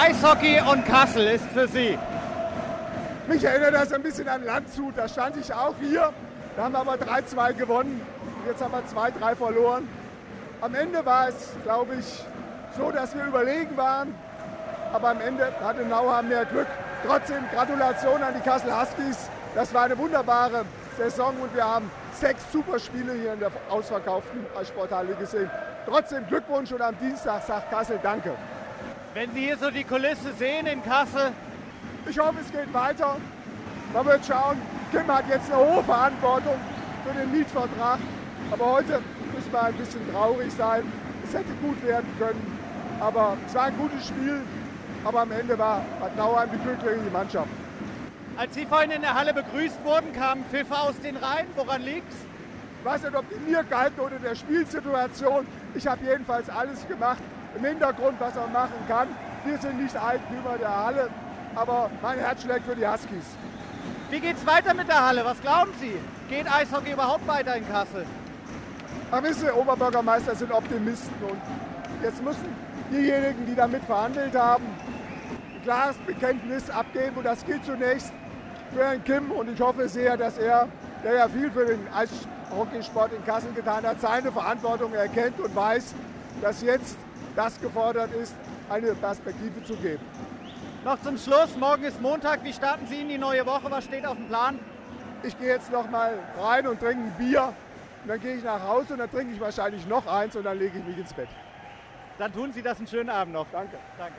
Eishockey und Kassel ist für Sie. Mich erinnert das ein bisschen an Landshut. Da stand ich auch hier. Da haben wir aber 3-2 gewonnen. Jetzt haben wir 2-3 verloren. Am Ende war es, glaube ich, so, dass wir überlegen waren. Aber am Ende hatte Nauheim mehr Glück. Trotzdem Gratulation an die Kassel Huskies. Das war eine wunderbare Saison und wir haben sechs super Spiele hier in der ausverkauften Sporthalle gesehen. Trotzdem Glückwunsch und am Dienstag sagt Kassel Danke. Wenn Sie hier so die Kulisse sehen in Kassel. Ich hoffe, es geht weiter. Man wird schauen. Kim hat jetzt eine hohe Verantwortung für den Mietvertrag. Aber heute müssen wir ein bisschen traurig sein. Es hätte gut werden können. Aber es war ein gutes Spiel. Aber am Ende war Bad Nauheim die glückliche Mannschaft. Als Sie vorhin in der Halle begrüßt wurden, kamen Pfiffe aus den Reihen. Woran liegt's? Ich weiß nicht, ob die mir galten oder der Spielsituation. Ich habe jedenfalls alles gemacht im Hintergrund, was man machen kann. Wir sind nicht Eigentümer der Halle, aber mein Herz schlägt für die Huskies. Wie geht's weiter mit der Halle? Was glauben Sie? Geht Eishockey überhaupt weiter in Kassel? Ach, wissen Sie, Oberbürgermeister sind Optimisten und jetzt müssen diejenigen, die damit verhandelt haben, ein klares Bekenntnis abgeben und das gilt zunächst für Herrn Kim und ich hoffe sehr, dass er, der ja viel für den Eishockeysport in Kassel getan hat, seine Verantwortung erkennt und weiß, dass jetzt das gefordert ist, eine Perspektive zu geben. Noch zum Schluss, morgen ist Montag, wie starten Sie in die neue Woche? Was steht auf dem Plan? Ich gehe jetzt noch mal rein und trinke ein Bier und dann gehe ich nach Hause und dann trinke ich wahrscheinlich noch eins und dann lege ich mich ins Bett. Dann tun Sie das einen schönen Abend noch. Danke. Danke.